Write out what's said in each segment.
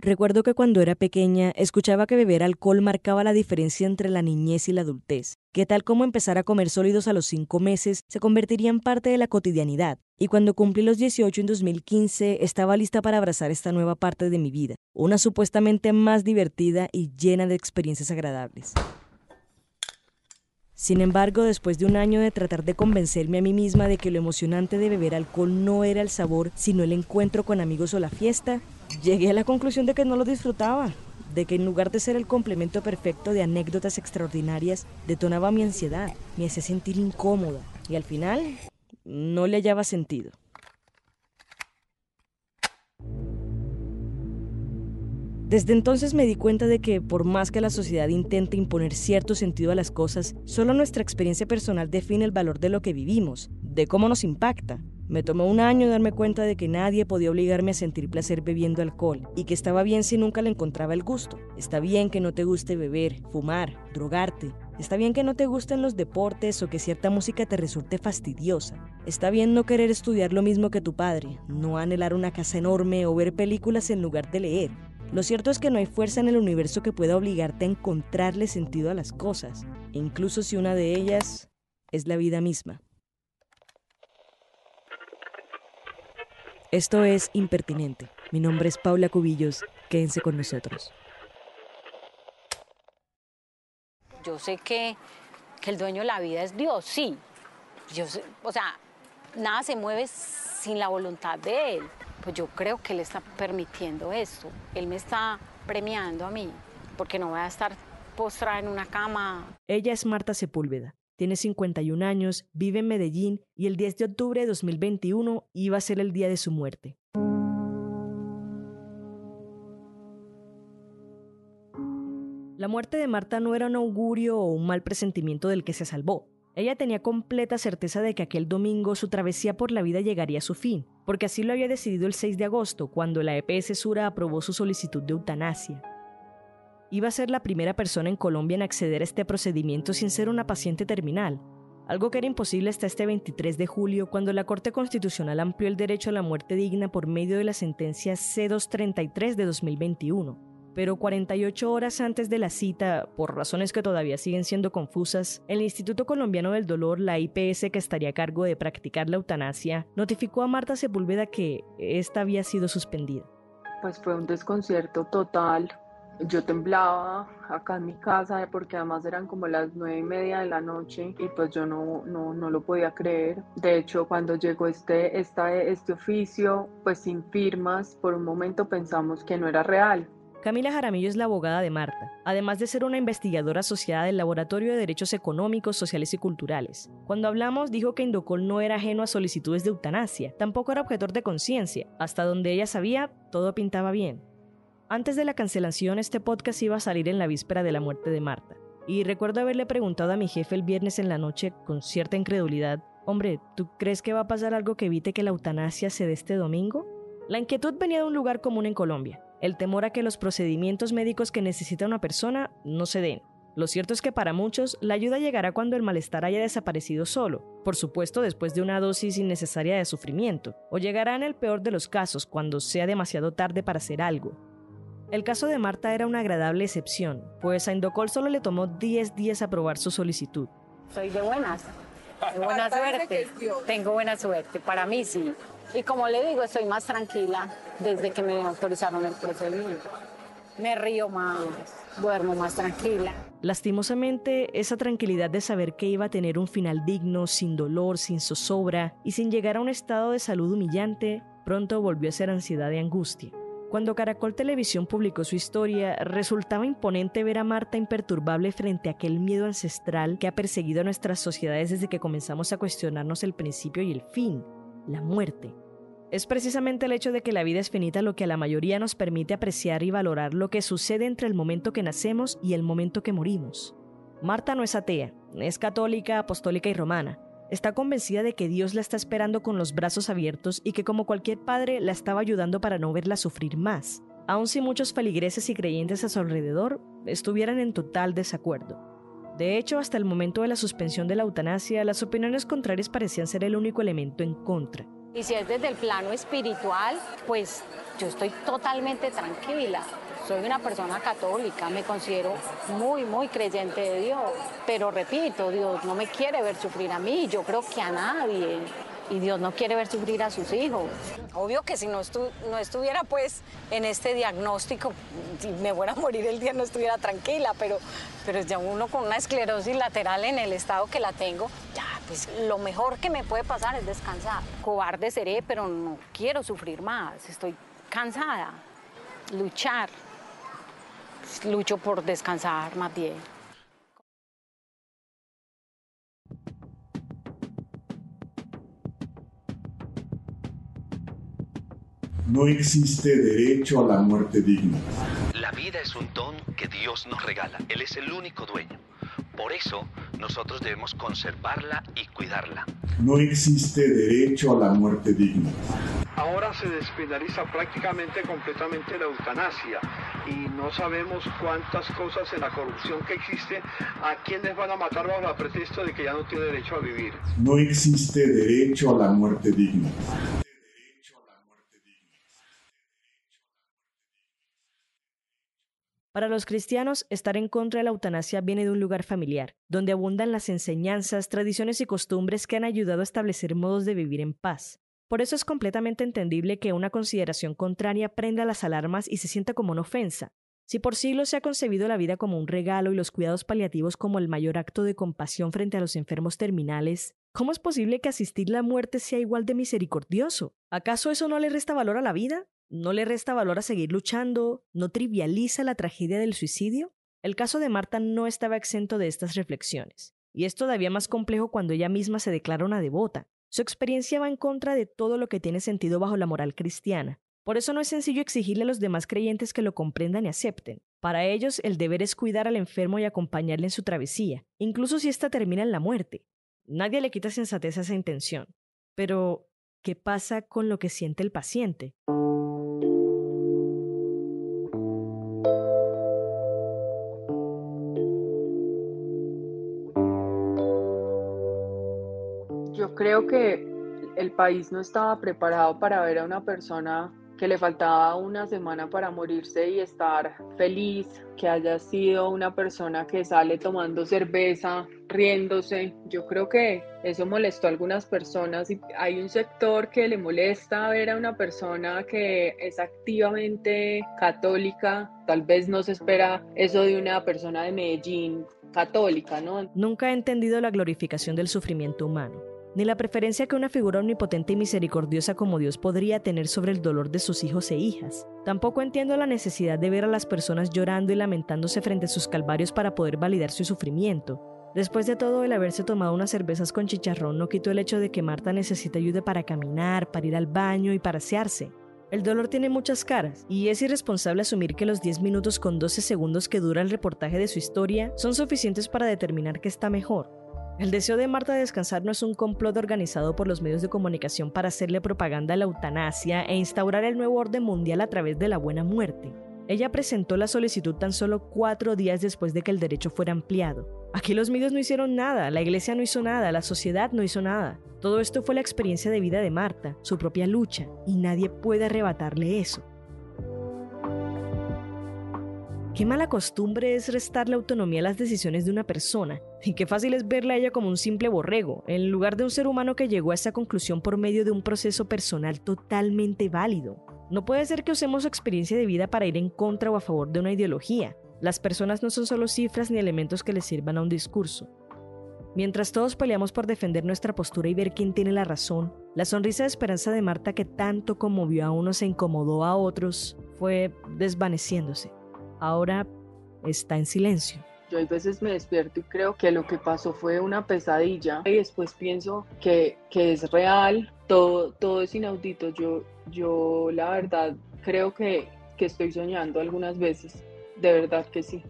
Recuerdo que cuando era pequeña escuchaba que beber alcohol marcaba la diferencia entre la niñez y la adultez, que tal como empezar a comer sólidos a los cinco meses se convertiría en parte de la cotidianidad, y cuando cumplí los 18 en 2015 estaba lista para abrazar esta nueva parte de mi vida, una supuestamente más divertida y llena de experiencias agradables. Sin embargo, después de un año de tratar de convencerme a mí misma de que lo emocionante de beber alcohol no era el sabor, sino el encuentro con amigos o la fiesta, llegué a la conclusión de que no lo disfrutaba, de que en lugar de ser el complemento perfecto de anécdotas extraordinarias, detonaba mi ansiedad, me hacía sentir incómoda y al final no le hallaba sentido. Desde entonces me di cuenta de que por más que la sociedad intente imponer cierto sentido a las cosas, solo nuestra experiencia personal define el valor de lo que vivimos, de cómo nos impacta. Me tomó un año darme cuenta de que nadie podía obligarme a sentir placer bebiendo alcohol y que estaba bien si nunca le encontraba el gusto. Está bien que no te guste beber, fumar, drogarte. Está bien que no te gusten los deportes o que cierta música te resulte fastidiosa. Está bien no querer estudiar lo mismo que tu padre, no anhelar una casa enorme o ver películas en lugar de leer. Lo cierto es que no hay fuerza en el universo que pueda obligarte a encontrarle sentido a las cosas, incluso si una de ellas es la vida misma. Esto es Impertinente. Mi nombre es Paula Cubillos. Quédense con nosotros. Yo sé que, que el dueño de la vida es Dios, sí. Yo sé- o sea, nada se mueve sin la voluntad de Él. Pues yo creo que Él está permitiendo esto. Él me está premiando a mí, porque no voy a estar postrada en una cama. Ella es Marta Sepúlveda. Tiene 51 años, vive en Medellín y el 10 de octubre de 2021 iba a ser el día de su muerte. La muerte de Marta no era un augurio o un mal presentimiento del que se salvó. Ella tenía completa certeza de que aquel domingo su travesía por la vida llegaría a su fin, porque así lo había decidido el 6 de agosto, cuando la EPS Sura aprobó su solicitud de eutanasia. Iba a ser la primera persona en Colombia en acceder a este procedimiento sin ser una paciente terminal, algo que era imposible hasta este 23 de julio cuando la Corte Constitucional amplió el derecho a la muerte digna por medio de la sentencia C233 de 2021. Pero 48 horas antes de la cita, por razones que todavía siguen siendo confusas, el Instituto Colombiano del Dolor, la IPS que estaría a cargo de practicar la eutanasia, notificó a Marta Sepúlveda que esta había sido suspendida. Pues fue un desconcierto total. Yo temblaba acá en mi casa porque además eran como las nueve y media de la noche y pues yo no, no, no lo podía creer. De hecho, cuando llegó este, esta, este oficio, pues sin firmas, por un momento pensamos que no era real. Camila Jaramillo es la abogada de Marta, además de ser una investigadora asociada del Laboratorio de Derechos Económicos, Sociales y Culturales. Cuando hablamos, dijo que Indocol no era ajeno a solicitudes de eutanasia, tampoco era objetor de conciencia. Hasta donde ella sabía, todo pintaba bien. Antes de la cancelación, este podcast iba a salir en la víspera de la muerte de Marta. Y recuerdo haberle preguntado a mi jefe el viernes en la noche, con cierta incredulidad, Hombre, ¿tú crees que va a pasar algo que evite que la eutanasia se dé este domingo? La inquietud venía de un lugar común en Colombia. el temor a que los procedimientos médicos que necesita una persona no se den. Lo cierto es que para muchos la ayuda llegará cuando el malestar haya desaparecido solo, por supuesto después de una dosis innecesaria de sufrimiento, o llegará en el peor de los casos cuando sea demasiado tarde para hacer algo. El caso de Marta era una agradable excepción, pues a Indocol solo le tomó 10 días aprobar su solicitud. Soy de buenas, de buena suerte, tengo buena suerte, para mí sí. Y como le digo, estoy más tranquila desde que me autorizaron el procedimiento. Me río más, duermo más tranquila. Lastimosamente, esa tranquilidad de saber que iba a tener un final digno, sin dolor, sin zozobra y sin llegar a un estado de salud humillante, pronto volvió a ser ansiedad y angustia. Cuando Caracol Televisión publicó su historia, resultaba imponente ver a Marta imperturbable frente a aquel miedo ancestral que ha perseguido a nuestras sociedades desde que comenzamos a cuestionarnos el principio y el fin, la muerte. Es precisamente el hecho de que la vida es finita lo que a la mayoría nos permite apreciar y valorar lo que sucede entre el momento que nacemos y el momento que morimos. Marta no es atea, es católica, apostólica y romana. Está convencida de que Dios la está esperando con los brazos abiertos y que como cualquier padre la estaba ayudando para no verla sufrir más, aun si muchos feligreses y creyentes a su alrededor estuvieran en total desacuerdo. De hecho, hasta el momento de la suspensión de la eutanasia, las opiniones contrarias parecían ser el único elemento en contra. Y si es desde el plano espiritual, pues yo estoy totalmente tranquila. Soy una persona católica, me considero muy, muy creyente de Dios. Pero repito, Dios no me quiere ver sufrir a mí, yo creo que a nadie. Y Dios no quiere ver sufrir a sus hijos. Obvio que si no, estuviera pues en este diagnóstico, si me fuera a morir el día no estuviera tranquila, pero, pero ya uno con una esclerosis lateral en el estado que la tengo, ya pues lo mejor que me puede pasar es descansar. Cobarde seré, pero no quiero sufrir más, estoy cansada. Luchar, lucho por descansar más bien. No existe derecho a la muerte digna. La vida es un don que Dios nos regala. Él es el único dueño. Por eso nosotros debemos conservarla y cuidarla. No existe derecho a la muerte digna. Ahora se despenaliza prácticamente completamente la eutanasia y no sabemos cuántas cosas en la corrupción que existe a quienes van a matar bajo el pretexto de que ya no tiene derecho a vivir. No existe derecho a la muerte digna. Para los cristianos, estar en contra de la eutanasia viene de un lugar familiar, donde abundan las enseñanzas, tradiciones y costumbres que han ayudado a establecer modos de vivir en paz. Por eso es completamente entendible que una consideración contraria prenda las alarmas y se sienta como una ofensa. Si por siglos se ha concebido la vida como un regalo y los cuidados paliativos como el mayor acto de compasión frente a los enfermos terminales, ¿cómo es posible que asistir la muerte sea igual de misericordioso? ¿Acaso eso no le resta valor a la vida? no le resta valor a seguir luchando, no trivializa la tragedia del suicidio. El caso de Marta no estaba exento de estas reflexiones, y es todavía más complejo cuando ella misma se declara una devota. Su experiencia va en contra de todo lo que tiene sentido bajo la moral cristiana. Por eso no es sencillo exigirle a los demás creyentes que lo comprendan y acepten. Para ellos, el deber es cuidar al enfermo y acompañarle en su travesía, incluso si ésta termina en la muerte. Nadie le quita sensatez a esa intención. Pero, ¿qué pasa con lo que siente el paciente? Creo que el país no estaba preparado para ver a una persona que le faltaba una semana para morirse y estar feliz, que haya sido una persona que sale tomando cerveza, riéndose. Yo creo que eso molestó a algunas personas y hay un sector que le molesta ver a una persona que es activamente católica. Tal vez no se espera eso de una persona de Medellín católica, ¿no? Nunca he entendido la glorificación del sufrimiento humano ni la preferencia que una figura omnipotente y misericordiosa como Dios podría tener sobre el dolor de sus hijos e hijas. Tampoco entiendo la necesidad de ver a las personas llorando y lamentándose frente a sus calvarios para poder validar su sufrimiento. Después de todo, el haberse tomado unas cervezas con chicharrón no quitó el hecho de que Marta necesita ayuda para caminar, para ir al baño y para asearse. El dolor tiene muchas caras, y es irresponsable asumir que los 10 minutos con 12 segundos que dura el reportaje de su historia son suficientes para determinar que está mejor. El deseo de Marta de descansar no es un complot organizado por los medios de comunicación para hacerle propaganda a la eutanasia e instaurar el nuevo orden mundial a través de la buena muerte. Ella presentó la solicitud tan solo cuatro días después de que el derecho fuera ampliado. Aquí los medios no hicieron nada, la iglesia no hizo nada, la sociedad no hizo nada. Todo esto fue la experiencia de vida de Marta, su propia lucha, y nadie puede arrebatarle eso. Qué mala costumbre es restar la autonomía a las decisiones de una persona, y qué fácil es verla a ella como un simple borrego, en lugar de un ser humano que llegó a esa conclusión por medio de un proceso personal totalmente válido. No puede ser que usemos su experiencia de vida para ir en contra o a favor de una ideología. Las personas no son solo cifras ni elementos que le sirvan a un discurso. Mientras todos peleamos por defender nuestra postura y ver quién tiene la razón, la sonrisa de esperanza de Marta que tanto conmovió a unos e incomodó a otros fue desvaneciéndose ahora está en silencio. Yo a veces me despierto y creo que lo que pasó fue una pesadilla y después pienso que, es real, todo, todo es inaudito. Yo, yo la verdad creo que, que estoy soñando algunas veces, de verdad que sí.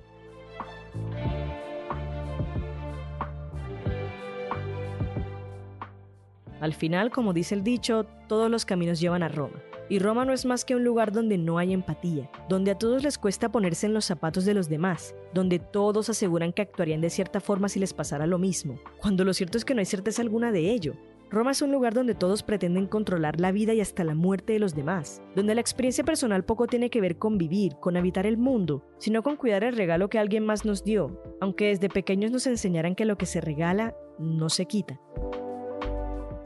Al final, como dice el dicho, todos los caminos llevan a Roma. Y Roma no es más que un lugar donde no hay empatía, donde a todos les cuesta ponerse en los zapatos de los demás, donde todos aseguran que actuarían de cierta forma si les pasara lo mismo, cuando lo cierto es que no hay certeza alguna de ello. Roma es un lugar donde todos pretenden controlar la vida y hasta la muerte de los demás, donde la experiencia personal poco tiene que ver con vivir, con habitar el mundo, sino con cuidar el regalo que alguien más nos dio, aunque desde pequeños nos enseñaran que lo que se regala no se quita.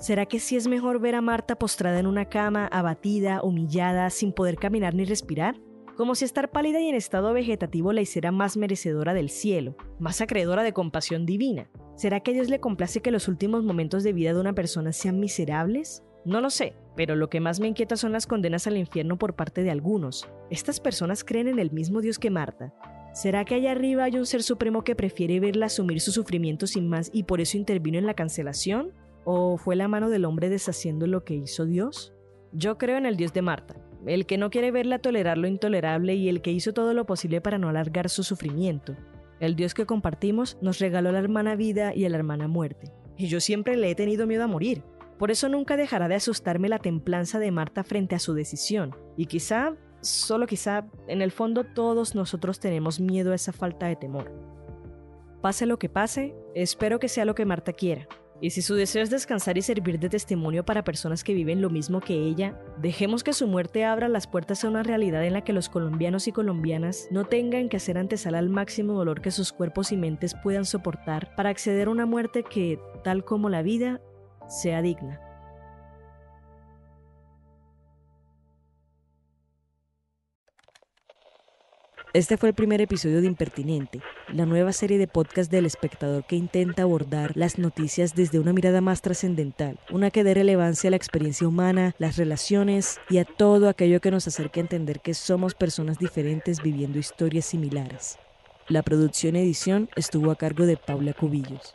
¿Será que sí es mejor ver a Marta postrada en una cama, abatida, humillada, sin poder caminar ni respirar? Como si estar pálida y en estado vegetativo la hiciera más merecedora del cielo, más acreedora de compasión divina. ¿Será que a Dios le complace que los últimos momentos de vida de una persona sean miserables? No lo sé, pero lo que más me inquieta son las condenas al infierno por parte de algunos. ¿Estas personas creen en el mismo Dios que Marta? ¿Será que allá arriba hay un ser supremo que prefiere verla asumir su sufrimiento sin más y por eso intervino en la cancelación? ¿O fue la mano del hombre deshaciendo lo que hizo Dios? Yo creo en el Dios de Marta, el que no quiere verla tolerar lo intolerable y el que hizo todo lo posible para no alargar su sufrimiento. El Dios que compartimos nos regaló la hermana vida y a la hermana muerte. Y yo siempre le he tenido miedo a morir. Por eso nunca dejará de asustarme la templanza de Marta frente a su decisión. Y quizá, solo quizá, en el fondo todos nosotros tenemos miedo a esa falta de temor. Pase lo que pase, espero que sea lo que Marta quiera, y si su deseo es descansar y servir de testimonio para personas que viven lo mismo que ella, dejemos que su muerte abra las puertas a una realidad en la que los colombianos y colombianas no tengan que hacer antesala al máximo dolor que sus cuerpos y mentes puedan soportar para acceder a una muerte que, tal como la vida, sea digna. Este fue el primer episodio de Impertinente, la nueva serie de podcast del espectador que intenta abordar las noticias desde una mirada más trascendental, una que dé relevancia a la experiencia humana, las relaciones y a todo aquello que nos acerque a entender que somos personas diferentes viviendo historias similares. La producción y edición estuvo a cargo de Paula Cubillos.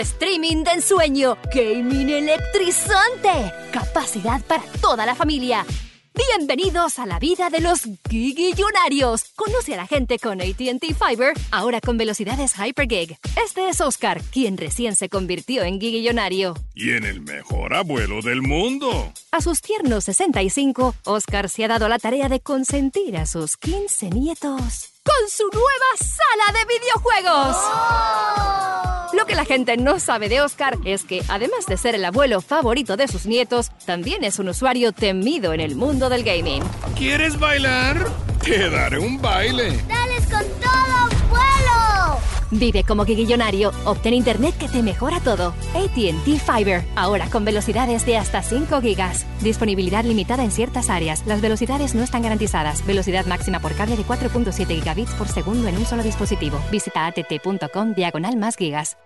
Streaming de ensueño, gaming electrizante, capacidad para toda la familia. Bienvenidos a la vida de los gigillonarios. Conoce a la gente con ATT Fiber, ahora con velocidades Hypergig. Este es Oscar, quien recién se convirtió en gigillonario. Y en el mejor abuelo del mundo. A sus tiernos 65, Oscar se ha dado la tarea de consentir a sus 15 nietos con su nueva sala de videojuegos. ¡Oh! Lo que la gente no sabe de Oscar es que, además de ser el abuelo favorito de sus nietos, también es un usuario temido en el mundo del gaming. ¿Quieres bailar? Te daré un baile. Vive como guiguillonario. Obtén internet que te mejora todo. ATT Fiber. Ahora con velocidades de hasta 5 gigas. Disponibilidad limitada en ciertas áreas. Las velocidades no están garantizadas. Velocidad máxima por cable de 4.7 gigabits por segundo en un solo dispositivo. Visita att.com diagonal más gigas.